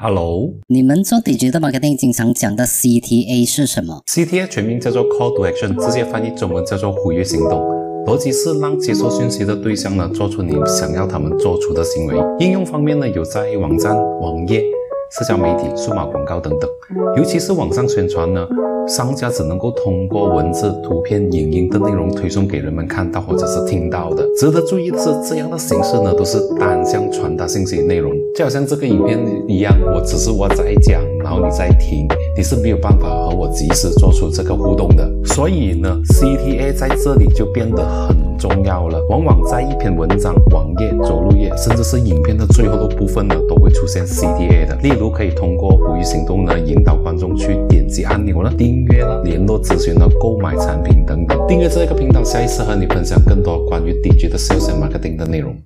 Hello，你们做 Digital Marketing 经常讲的 CTA 是什么？CTA 全名叫做 Call to Action，直接翻译中文叫做呼吁行动。逻辑是让接收讯息的对象呢，做出你想要他们做出的行为。应用方面呢，有在网站、网页、社交媒体、数码广告等等。尤其是网上宣传呢。商家只能够通过文字、图片、影音的内容推送给人们看到或者是听到的。值得注意的是，这样的形式呢，都是单向传达信息内容，就好像这个影片一样，我只是我在讲，然后你在听，你是没有办法和我及时做出这个互动的。所以呢，CTA 在这里就变得很重要了。往往在一篇文章、网页、着甚至是影片的最后的部分呢，都会出现 C D A 的。例如，可以通过呼吁行动呢，引导观众去点击按钮了，订阅了、联络咨询了、购买产品等等。订阅这个频道，下一次和你分享更多关于 Digital Sales Marketing 的内容。